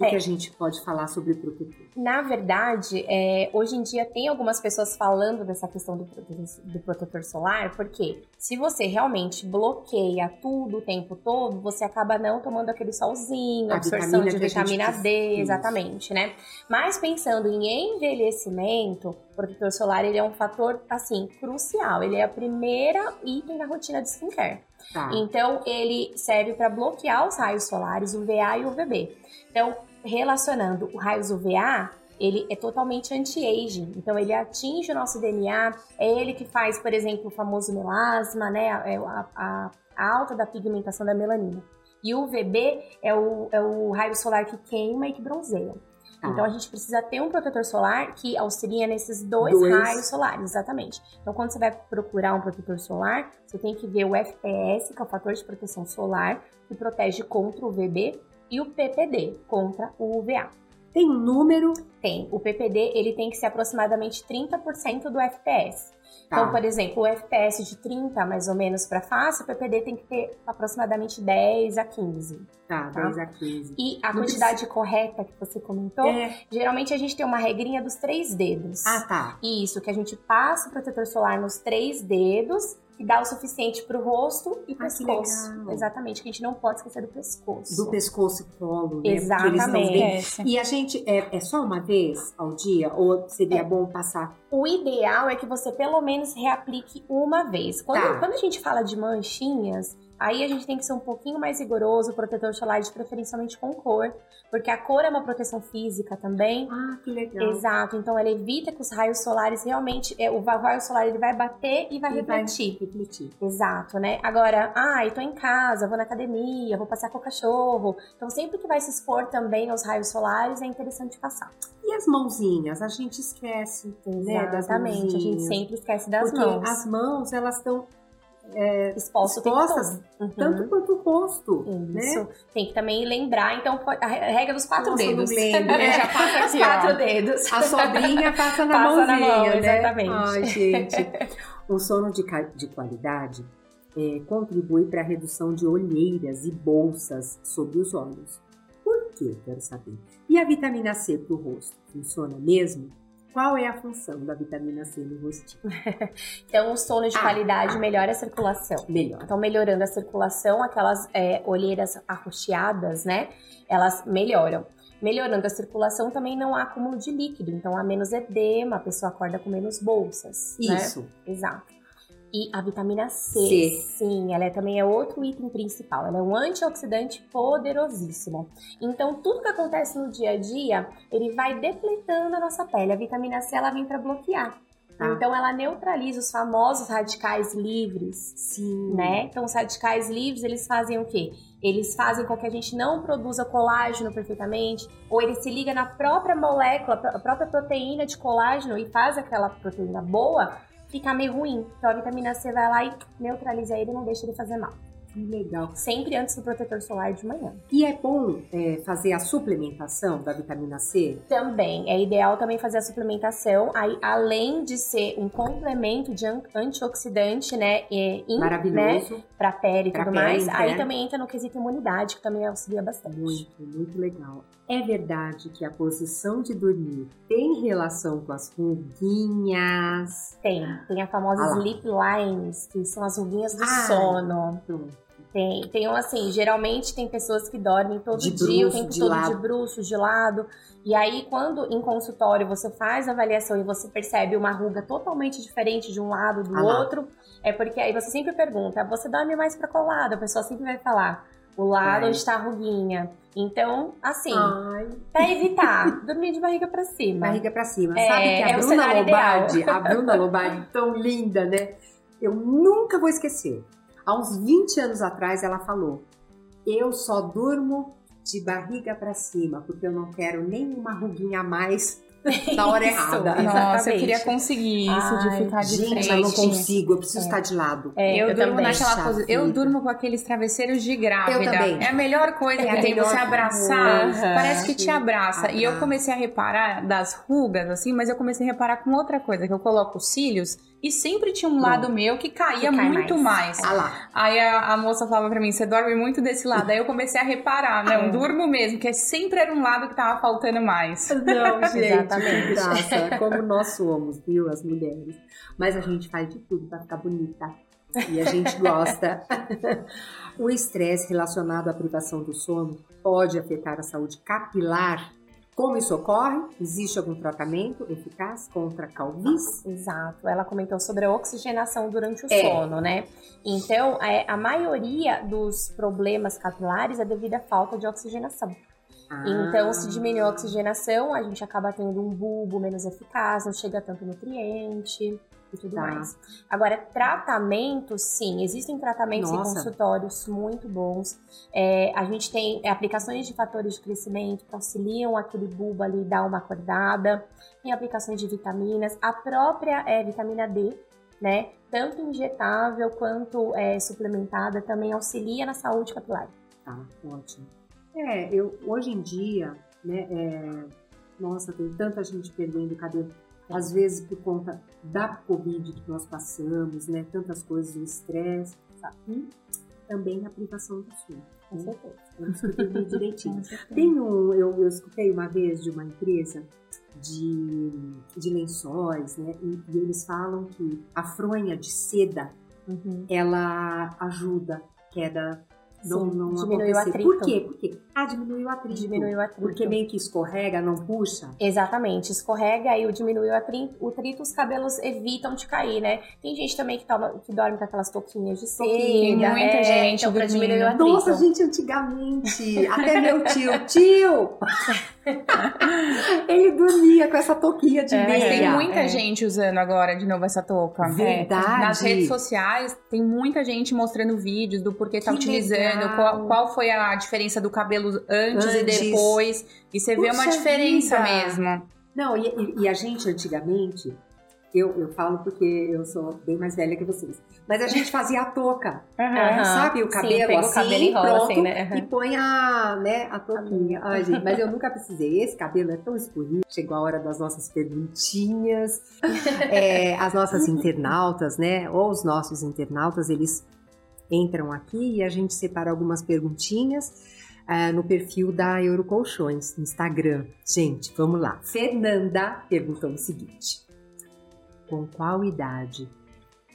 O é. que a gente pode falar sobre o protetor? Na verdade, é, hoje em dia tem algumas pessoas falando dessa questão do, do, protetor solar, porque se você realmente bloqueia tudo o tempo todo, você acaba não tomando aquele solzinho, a absorção de vitamina D, exatamente, né? Mas pensando em envelhecimento, o protetor solar ele é um fator, assim, crucial. Ele é a primeira item da rotina de skincare. Tá. Então, ele serve para bloquear os raios solares, o VA e o UVB. Então, relacionando o raios UVA, ele é totalmente anti-aging. Então, ele atinge o nosso DNA. É ele que faz, por exemplo, o famoso melasma, né? A, é a, a alta da pigmentação da melanina. E o UVB é o, é o raio solar que queima e que bronzeia. Ah. Então a gente precisa ter um protetor solar que auxilia nesses dois, dois, raios solares, exatamente. Então quando você vai procurar um protetor solar, você tem que ver o FPS, que é o fator de proteção solar, que protege contra o UVB, e o PPD, contra o UVA. Tem número? Tem. O PPD ele tem que ser aproximadamente 30% do FPS. Tá. Então, por exemplo, o FPS de 30 mais ou menos para face, o PPD tem que ter aproximadamente 10 a 15. Tá, tá? 10 a 15. E a Não quantidade precisa... correta que você comentou, é. geralmente a gente tem uma regrinha dos três dedos. Ah, tá. Isso, que a gente passa o protetor solar nos três dedos que dá o suficiente para o rosto e pescoço. Que Exatamente, que a gente não pode esquecer do pescoço. Do pescoço e colo, né? Exatamente. E a gente, é, é só uma vez ao dia? Ou seria é. bom passar? O ideal é que você pelo menos reaplique uma vez. Quando, tá. quando a gente fala de manchinhas, Aí a gente tem que ser um pouquinho mais rigoroso, protetor solar de preferencialmente com cor, porque a cor é uma proteção física também. Ah, que legal. Exato, então ela evita que os raios solares realmente, é, o raio solar ele vai bater e vai e refletir. Vai refletir. Exato, né? Agora, ah, eu tô em casa, vou na academia, vou passear com o cachorro. Então sempre que vai se expor também aos raios solares, é interessante passar. E as mãozinhas? A gente esquece, né? Exatamente, a gente sempre esquece das porque mãos. as mãos, elas estão é, expostas uhum. tanto quanto o rosto. Isso. Né? Tem que também lembrar, então, a regra dos quatro Nossa, dedos. Lembro. É, já passa aqui, quatro ó. dedos. A sobrinha passa na passa mãozinha, na mão, né? Exatamente. Ai, gente. Um sono de, de qualidade é, contribui para a redução de olheiras e bolsas sobre os olhos. Por quê? Quero saber. E a vitamina C para o rosto? Funciona mesmo? Qual é a função da vitamina C no rostinho? então, o sono de ah, qualidade ah, melhora a circulação. Melhor. Então, melhorando a circulação, aquelas é, olheiras arroxeadas, né? Elas melhoram. Melhorando a circulação, também não há acúmulo de líquido, então há menos edema, a pessoa acorda com menos bolsas. Né? Isso. Né? Exato. E a vitamina C, C, sim, ela é, também é outro item principal. Ela é um antioxidante poderosíssimo. Então, tudo que acontece no dia a dia, ele vai depletando a nossa pele. A vitamina C, ela vem para bloquear. Ah. Então, ela neutraliza os famosos radicais livres. Sim. Né? Então, os radicais livres, eles fazem o quê? Eles fazem com que a gente não produza colágeno perfeitamente, ou ele se liga na própria molécula, a própria proteína de colágeno e faz aquela proteína boa ficar meio ruim. Então a vitamina C vai lá e neutraliza ele e não deixa ele fazer mal. Que legal. Sempre antes do protetor solar de manhã. E é bom é, fazer a suplementação da vitamina C? Também. É ideal também fazer a suplementação. Aí, além de ser um complemento de antioxidante, né? E, in, Maravilhoso. Né, pra pele e tudo pele, mais. Aí também entra no quesito imunidade, que também auxilia bastante. Muito, muito legal. É verdade que a posição de dormir tem relação com as ruguinhas? Tem. Tem as famosas ah lip lines, que são as ruguinhas do ah, sono. Tem, tem um assim, geralmente tem pessoas que dormem todo de dia, bruxo, o tempo de todo lado. de bruxo, de lado. E aí, quando em consultório você faz a avaliação e você percebe uma ruga totalmente diferente de um lado do ah outro, é porque aí você sempre pergunta, você dorme mais para qual lado? A pessoa sempre vai falar, o lado é. está a ruguinha. Então, assim, Ai. pra evitar, dormir de barriga pra cima. Barriga pra cima. É, Sabe que a é Bruna Lombardi, a Bruna Lombardi, tão linda, né? Eu nunca vou esquecer. Há uns 20 anos atrás ela falou: Eu só durmo de barriga para cima, porque eu não quero nenhuma ruguinha a mais na hora errada. Nossa, Exatamente. eu queria conseguir isso Ai, de ficar de gente, frente. eu não consigo, eu preciso é. estar de lado. É, eu, eu durmo naquela posição. Eu durmo com aqueles travesseiros de grávida. Eu também. É a melhor coisa é que tem você abraçar. Uhum. Parece que te abraça. E eu comecei a reparar das rugas, assim, mas eu comecei a reparar com outra coisa, que eu coloco os cílios e sempre tinha um lado meu que caía que muito mais. mais. Ah lá. Aí a, a, moça falava pra mim, você dorme muito desse lado. Aí eu comecei a reparar, não, é. durmo mesmo, que sempre era um lado que tava faltando mais. Não, gente, Exatamente. graça. Como nós somos, viu, as mulheres. Mas a gente faz de tudo pra ficar bonita. E a gente gosta. o estresse relacionado à privação do sono pode afetar a saúde capilar como isso ocorre? Existe algum tratamento eficaz contra a calvície? Exato. Ela comentou sobre a oxigenação durante o é. sono, né? Então, é, a maioria dos problemas capilares é devido à falta de oxigenação. Ah. Então, se diminui a oxigenação, a gente acaba tendo um bulbo menos eficaz, não chega tanto nutriente e tudo tá. mais. Agora, tratamentos, sim, existem tratamentos Nossa. em consultórios muito bons. É, a gente tem aplicações de fatores de crescimento que auxiliam aquele bulbo ali dar uma acordada. Tem aplicações de vitaminas, a própria é, vitamina D, né? Tanto injetável quanto é, suplementada, também auxilia na saúde capilar. Tá, ótimo. É, eu, hoje em dia, né, é, nossa, tem tanta gente perdendo cabelo às vezes por conta da Covid que nós passamos, né? Tantas coisas, o estresse, tá? e também a privação do sono. Com né? certeza. Vamos escutei direitinho. Tem um, eu, eu escutei uma vez de uma empresa de, de lençóis, né? E, e eles falam que a fronha de seda uhum. ela ajuda queda não, não diminuiu o atrito. Por quê? Por quê? Ah, diminuiu o atrito. Diminuiu o atrito. Porque meio que escorrega, não puxa? Exatamente, escorrega e diminuiu o atrito, o atrito, os cabelos evitam de cair, né? Tem gente também que, toma, que dorme com aquelas touquinhas de seda. Muita é, gente então, pra diminuir o atrito. Nossa, gente, antigamente, até meu tio, tio! Ele dormia com essa touquinha de é, meia. Mas tem muita é. gente usando agora de novo essa touca. É. Verdade. Nas redes sociais, tem muita gente mostrando vídeos do porquê tá utilizando, qual, qual, foi a diferença do cabelo antes, antes. e depois. E você Puxa vê uma diferença vida. mesmo. Não, e, e, a gente antigamente, eu, eu falo porque eu sou bem mais velha que vocês. Mas a gente fazia a touca, uhum. sabe? O cabelo Sim, assim, o cabelo e pronto, assim, né? e põe a, né, a touquinha. Ai, gente, mas eu nunca precisei. Esse cabelo é tão escorrido. Chegou a hora das nossas perguntinhas. É, as nossas internautas, né? Ou os nossos internautas, eles entram aqui e a gente separa algumas perguntinhas uh, no perfil da Eurocolchões, no Instagram. Gente, vamos lá. Fernanda perguntou o seguinte: Com qual idade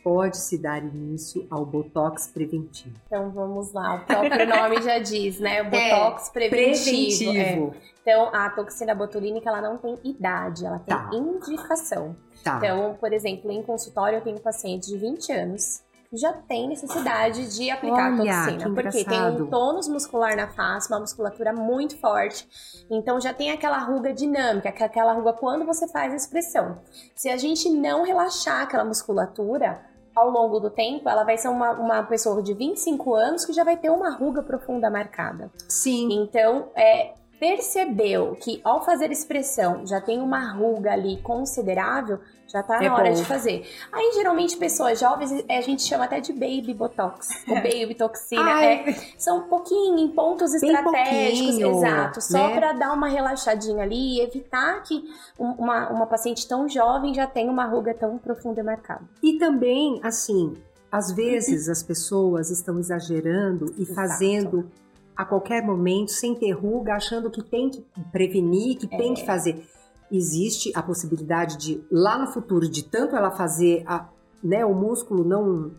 pode-se dar início ao Botox preventivo? Então vamos lá, o próprio nome já diz, né? É, Botox é, preventivo. preventivo. É. Então a toxina botulínica ela não tem idade, ela tem tá. indicação. Tá. Então, por exemplo, em consultório eu tenho pacientes de 20 anos já tem necessidade de aplicar Olha, a toxina. Porque tem um tônus muscular na face, uma musculatura muito forte. Então já tem aquela ruga dinâmica, é aquela ruga quando você faz a expressão. Se a gente não relaxar aquela musculatura, ao longo do tempo, ela vai ser uma, uma pessoa de 25 anos que já vai ter uma ruga profunda marcada. Sim. Então, é, percebeu que ao fazer expressão já tem uma ruga ali considerável, já tá é na hora bom. de fazer. Aí, geralmente, pessoas jovens, a gente chama até de baby botox, ou baby toxina. É, são um pouquinho, em pontos Bem estratégicos, exato, só né? para dar uma relaxadinha ali e evitar que uma, uma paciente tão jovem já tenha uma ruga tão profunda e marcada. E também, assim, às vezes as pessoas estão exagerando e Exato. fazendo a qualquer momento, sem ter ruga, achando que tem que prevenir, que é. tem que fazer. Existe a possibilidade de, lá no futuro, de tanto ela fazer a, né, o músculo não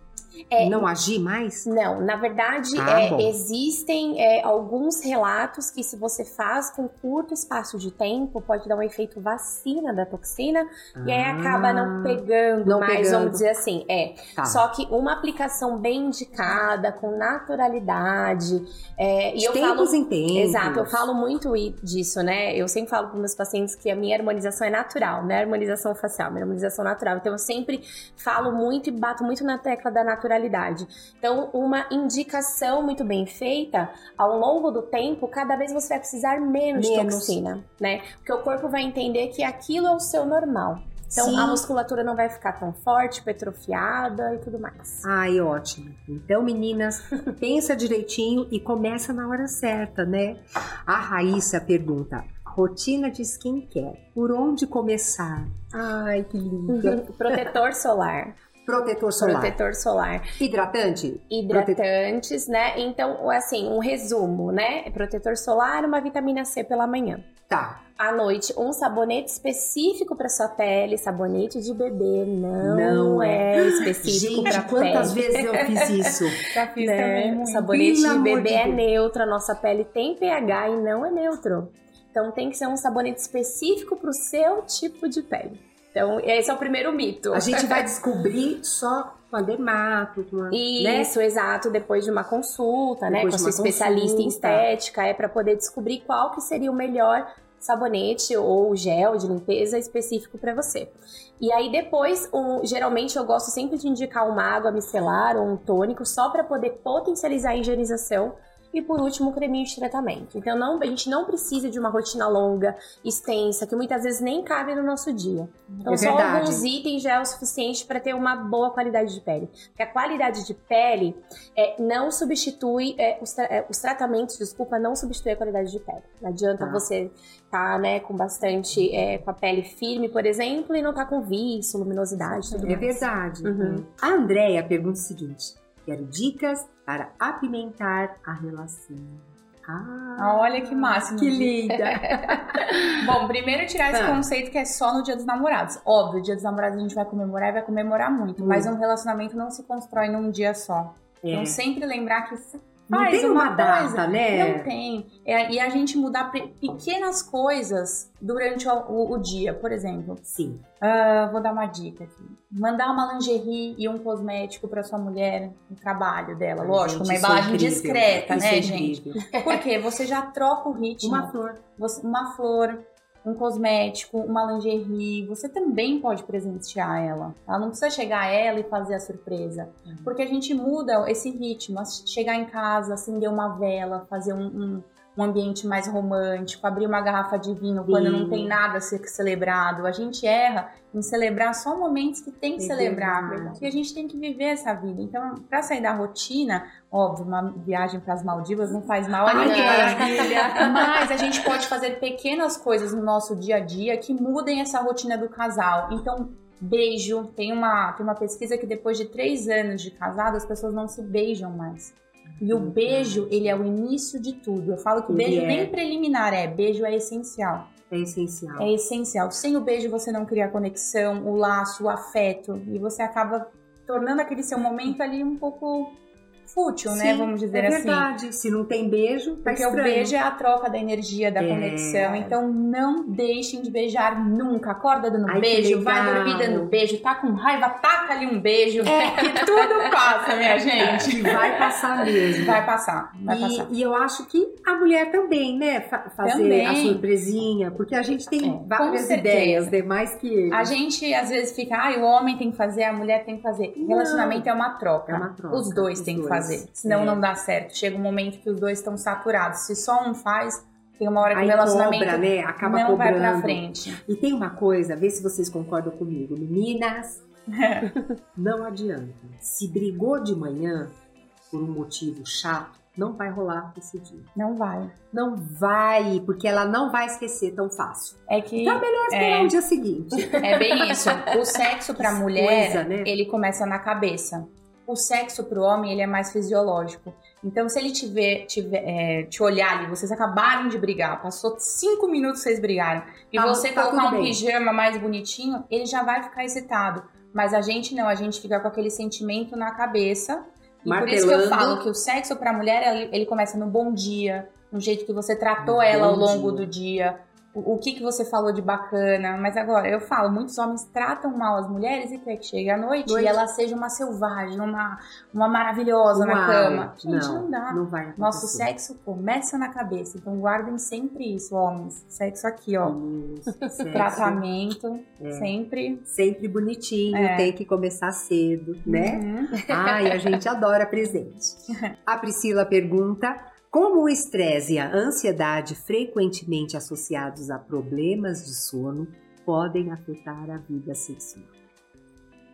é, não agir mais? Não, na verdade, ah, é, existem é, alguns relatos que se você faz com curto espaço de tempo, pode dar um efeito vacina da toxina ah, e aí acaba não pegando não mais, pegando. vamos dizer assim. É. Tá. Só que uma aplicação bem indicada, com naturalidade. É, e eu tempos falo, em tempos. Exato, eu falo muito disso, né? Eu sempre falo para meus pacientes que a minha harmonização é natural, né? Harmonização facial, minha harmonização natural. Então eu sempre falo muito e bato muito na tecla da naturalidade naturalidade. Então, uma indicação muito bem feita, ao longo do tempo, cada vez você vai precisar menos, menos. de toxina, né? Porque o corpo vai entender que aquilo é o seu normal. Então Sim. a musculatura não vai ficar tão forte, petrofiada e tudo mais. Ai, ótimo. Então, meninas, pensa direitinho e começa na hora certa, né? A Raíssa pergunta: rotina de skincare, por onde começar? Ai, que lindo. Protetor solar. Protetor solar. Protetor solar. Hidratante? Hidratantes, né? Então, assim, um resumo, né? Protetor solar, uma vitamina C pela manhã. Tá. À noite, um sabonete específico para sua pele, sabonete de bebê, não, não é, é específico para pele. quantas vezes eu fiz isso? Já fiz né? também. Muito. Sabonete Pelo de bebê de é neutro, a nossa pele tem pH e não é neutro. Então tem que ser um sabonete específico para o seu tipo de pele. Então, esse é o primeiro mito. A gente vai descobrir só com a dermato, com a, né? Isso, né? exato, depois de uma consulta, né, depois né, com a sua especialista em estética, é para poder descobrir qual que seria o melhor sabonete ou gel de limpeza específico para você. E aí depois, um, geralmente eu gosto sempre de indicar uma água micelar ou um tônico só para poder potencializar a higienização e por último, o creminho de tratamento. Então não, a gente não precisa de uma rotina longa, extensa, que muitas vezes nem cabe no nosso dia. Então é só verdade. alguns itens já é o suficiente para ter uma boa qualidade de pele. Porque a qualidade de pele é, não substitui, é, os, é, os, tratamentos, desculpa, não substitui a qualidade de pele. Não adianta ah. você tá, né, com bastante, é, com a pele firme, por exemplo, e não tá com vício, luminosidade, tudo É mais. verdade. Uhum. A Andrea pergunta o seguinte, quero dicas para apimentar a relação. Ah, olha que máximo. Que linda. Bom, primeiro tirar esse ah. conceito que é só no Dia dos Namorados. Óbvio, o Dia dos Namorados a gente vai comemorar e vai comemorar muito, hum. mas um relacionamento não se constrói num dia só. É. Então sempre lembrar que não Faz tem uma, uma data, né? Não tem. É, e a gente mudar pequenas coisas durante o, o, o dia, por exemplo. Sim. Uh, vou dar uma dica aqui. Mandar uma lingerie e um cosmético para sua mulher no trabalho dela. Lógico, gente, uma embalagem é discreta, né, é gente? Porque você já troca o ritmo. Uma flor. Você, uma flor um cosmético, uma lingerie, você também pode presentear ela. Ela não precisa chegar a ela e fazer a surpresa. Uhum. Porque a gente muda esse ritmo. Chegar em casa, acender uma vela, fazer um, um um ambiente mais romântico, abrir uma garrafa de vinho quando não tem nada a ser celebrado. A gente erra em celebrar só momentos que tem que celebrar, porque a gente tem que viver essa vida. Então, para sair da rotina, óbvio, uma viagem para as Maldivas não faz mal a ninguém, mas a gente pode fazer pequenas coisas no nosso dia a dia que mudem essa rotina do casal. Então, beijo, tem uma, tem uma pesquisa que depois de três anos de casado, as pessoas não se beijam mais. E o beijo, ele é o início de tudo. Eu falo que o beijo é. nem preliminar é, beijo é essencial. É essencial. É essencial. Sem o beijo você não cria a conexão, o laço, o afeto. E você acaba tornando aquele seu momento ali um pouco fútil, né, Sim, né? Vamos dizer é assim. É verdade. Se não tem beijo, tá Porque estranho. o beijo é a troca da energia, da é. conexão. Então não deixem de beijar nunca. Acorda dando Ai, beijo, vai dormir dando beijo, tá com raiva, taca ali um beijo. É. Que tudo passa, minha gente. Vai passar mesmo. Vai passar, vai e, passar. E eu acho que a mulher também, né? fazer também. a surpresinha, porque a gente tem é, várias ideias, demais que eles. A gente às vezes fica, ah, o homem tem que fazer, a mulher tem que fazer. Não. Relacionamento é uma troca. É uma troca. Os dois têm que fazer. Senão é. não dá certo. Chega um momento que os dois estão saturados. Se só um faz, tem uma hora que Aí o relacionamento cobra, né? Acaba não cobrando. vai pra frente. E tem uma coisa, vê se vocês concordam comigo. Meninas, não adianta. Se brigou de manhã por um motivo chato, não vai rolar esse dia. Não vai. Não vai, porque ela não vai esquecer tão fácil. É que. Então é melhor esperar é, o dia seguinte. É bem isso. O sexo pra mulher, coisa, né? ele começa na cabeça o sexo para o homem ele é mais fisiológico. Então, se ele tiver, tiver é, te olhar ali, vocês acabaram de brigar, passou cinco minutos vocês brigaram, e tá, você tá colocar um bem. pijama mais bonitinho, ele já vai ficar excitado. Mas a gente não, a gente fica com aquele sentimento na cabeça. E por isso que eu falo que o sexo para a mulher, ele começa no bom dia, no jeito que você tratou ela ao longo dia. do dia, o, que, que você falou de bacana. Mas agora, eu falo, muitos homens tratam mal as mulheres e quer que chegue à noite, e ela seja uma selvagem, uma, uma maravilhosa Uau. na cama. Gente, não, não dá. Não vai Nosso sexo começa na cabeça. Então guardem sempre isso, homens. Sexo aqui, ó. Isso, Tratamento, é. sempre. Sempre bonitinho, é. tem que começar cedo, né? Uhum. Ai, a gente adora presente. A Priscila pergunta como o estresse e a ansiedade, frequentemente associados a problemas de sono, podem afetar a vida sexual?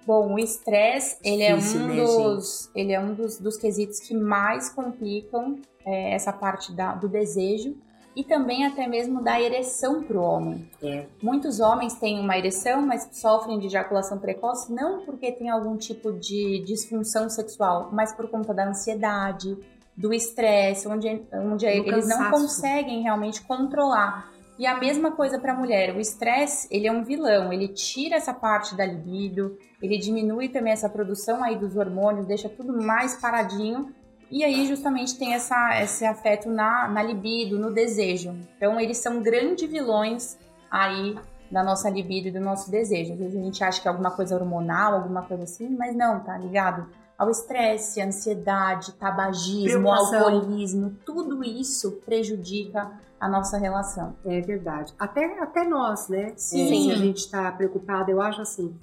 Bom, o estresse ele, é um né, dos, ele é um dos, dos quesitos que mais complicam é, essa parte da, do desejo e também até mesmo da ereção para o homem. É. Muitos homens têm uma ereção, mas sofrem de ejaculação precoce não porque tem algum tipo de disfunção sexual, mas por conta da ansiedade, do estresse, onde, onde eles cansaço. não conseguem realmente controlar. E a mesma coisa para a mulher, o estresse, ele é um vilão, ele tira essa parte da libido, ele diminui também essa produção aí dos hormônios, deixa tudo mais paradinho, e aí justamente tem essa, esse afeto na, na libido, no desejo. Então eles são grandes vilões aí da nossa libido e do nosso desejo. Às vezes a gente acha que é alguma coisa hormonal, alguma coisa assim, mas não, tá ligado? Ao estresse, ansiedade, tabagismo, alcoolismo, tudo isso prejudica a nossa relação. É verdade. Até, até nós, né? Sim. É, se a gente está preocupado, eu acho assim,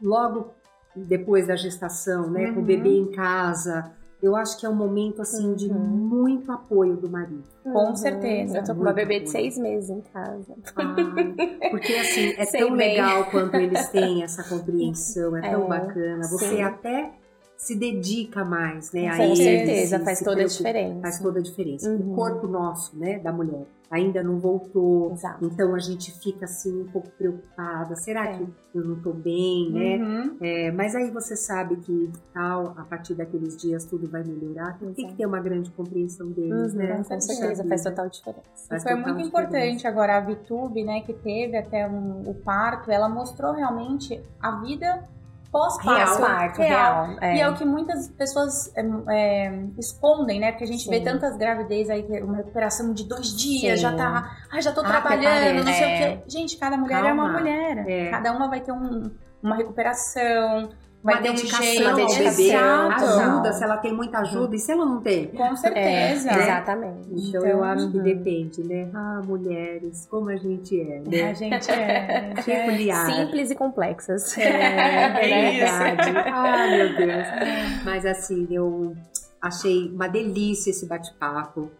logo depois da gestação, né? Uhum. Com o bebê em casa, eu acho que é um momento assim uhum. de muito apoio do marido. Com uhum. certeza. Eu tô com uma bebê de seis meses em casa. Ah, porque assim, é Sei tão bem. legal quando eles têm essa compreensão, é, é tão bacana. Você sim. até se dedica mais, né? Com certeza, faz toda a diferença. Faz toda a diferença. Uhum. O corpo nosso, né, da mulher, ainda não voltou. Exato. Então a gente fica assim um pouco preocupada. Será é. que eu não estou bem, né? Uhum. É, mas aí você sabe que tal, a partir daqueles dias tudo vai melhorar. Então, tem que ter uma grande compreensão deles, uhum, né? Com certeza, faz total diferença. Faz foi muito diferença. importante agora a VTube, né, que teve até um, o parto, ela mostrou realmente a vida pós-parto. Real, real. real. É. E é o que muitas pessoas é, é, escondem, né? Porque a gente Sim. vê tantas gravidez aí, é uma recuperação de dois dias, Sim. já tá. Ah, já tô ah, trabalhando, não sei o quê. Gente, cada mulher Calma. é uma mulher. É. Cada uma vai ter um, uma recuperação vai uma dedicação ao bebê, ajuda, se ela tem muita ajuda, e se ela não tem? Com certeza. É, exatamente. Então, então, eu acho que depende, né? Ah, mulheres, como a gente é, né? A gente é. Peculiar. Simples e complexas. É, é verdade. ah, meu Deus. Mas assim, eu achei uma delícia esse bate-papo.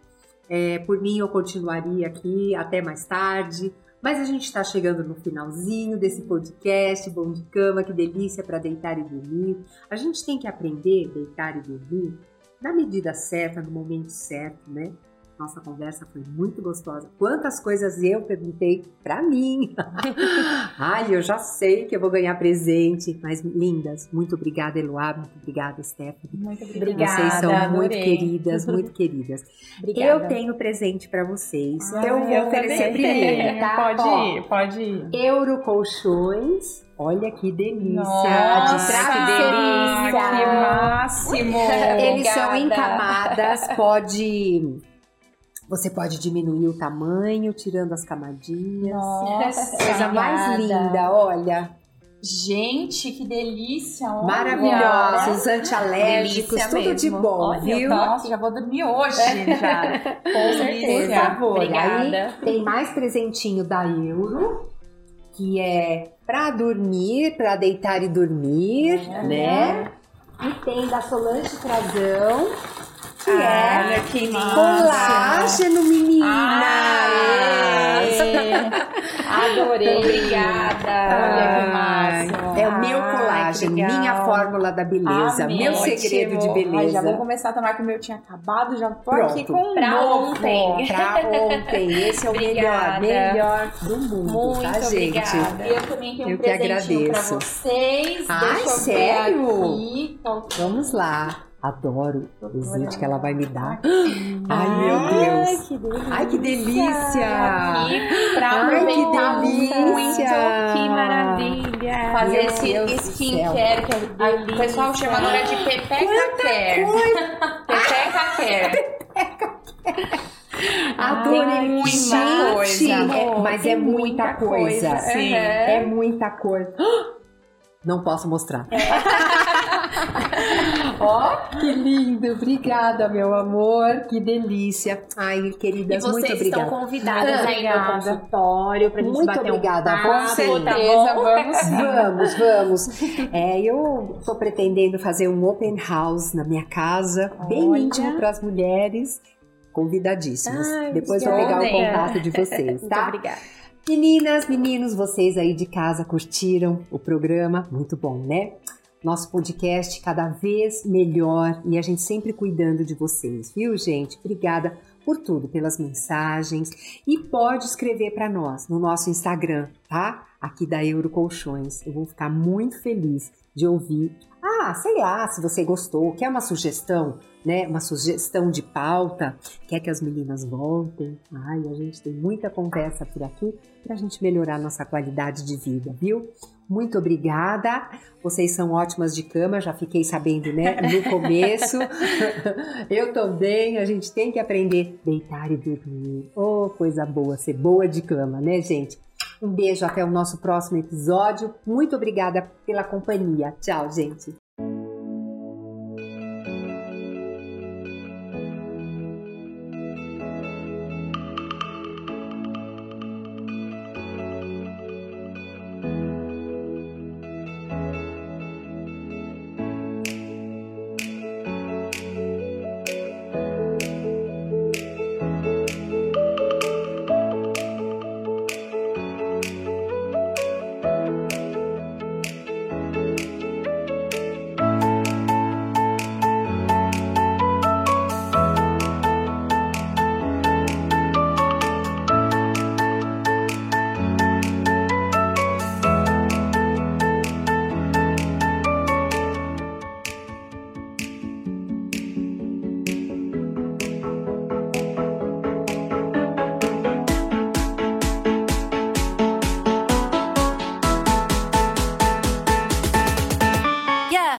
É, por mim, eu continuaria aqui até mais tarde. Mas a gente está chegando no finalzinho desse podcast, bom de cama, que delícia para deitar e dormir. A gente tem que aprender a deitar e dormir na medida certa, no momento certo, né? Nossa conversa foi muito gostosa. Quantas coisas eu perguntei para mim. Ai, eu já sei que eu vou ganhar presente. Mas, lindas, muito obrigada, Eloá. Muito obrigada, Stephanie. Muito obrigada. Vocês são adorei. muito queridas, muito queridas. eu tenho presente para vocês. Ah, eu vou oferecer primeiro, tá? Pode ir, pode ir. Euro Colchões. Olha que delícia! Nossa, de delícia! Que máximo! Eles são em camadas, pode você pode diminuir o tamanho, tirando as camadinhas. Nossa, coisa mais linda, olha. Gente, que delícia! Olha. Maravilhosos, antialérgicos, tudo mesmo. de bom, olha, viu? Nossa, já vou dormir hoje já. Com certeza. Por favor. Obrigada. Aí tem mais presentinho da Euro, que é para dormir, para deitar e dormir, é. né? E tem da Solange Frazão, que ah, é que colágeno, menina! Ah, Adorei, obrigada! Olha que massa! É o meu colágeno, minha fórmula da beleza, Amém. meu segredo de beleza. Ai, já vou começar a tomar que o meu tinha acabado, já tô Pronto. aqui com pra novo. ontem. Pra ontem, esse é o melhor, melhor do mundo, Muito tá, gente? Obrigada. Eu também tenho eu um presentinho pra vocês. Ai, sério? Aqui. Vamos lá. Adoro o presente que ela vai me dar. Ai, meu Deus. Ai, que delícia. Ai, que delícia. Aqui pra Ai, que delícia. Muito, que maravilha. Fazer meu esse Deus skincare que é o pessoal chama agora de Pepeca Care. Pepeca Care. Adorei muita Gente, coisa. É, mas é muita, muita coisa. coisa. Sim. É muita coisa. Não posso mostrar. É. Ó, oh, que lindo! Obrigada, meu amor. Que delícia. Ai, queridas, muito obrigada. estão convidadas aí no consultório pra gente muito bater obrigada, um papo, com certeza. Tá vamos, vamos, vamos. É, eu tô pretendendo fazer um open house na minha casa, Olha. bem íntimo para as mulheres. Convidadíssimas. Ai, Depois vou pegar o contato de vocês, tá? Muito obrigada. Meninas, meninos, vocês aí de casa curtiram o programa? Muito bom, né? Nosso podcast cada vez melhor e a gente sempre cuidando de vocês, viu, gente? Obrigada por tudo, pelas mensagens e pode escrever para nós no nosso Instagram, tá? Aqui da Euro Colchões. Eu vou ficar muito feliz de ouvir. Ah, sei lá, se você gostou, quer uma sugestão, né? Uma sugestão de pauta, quer que as meninas voltem. Ai, a gente tem muita conversa por aqui para a gente melhorar nossa qualidade de vida, viu? Muito obrigada. Vocês são ótimas de cama, já fiquei sabendo, né? No começo. Eu também. A gente tem que aprender a deitar e dormir. Oh, coisa boa, ser boa de cama, né, gente? Um beijo até o nosso próximo episódio. Muito obrigada pela companhia. Tchau, gente.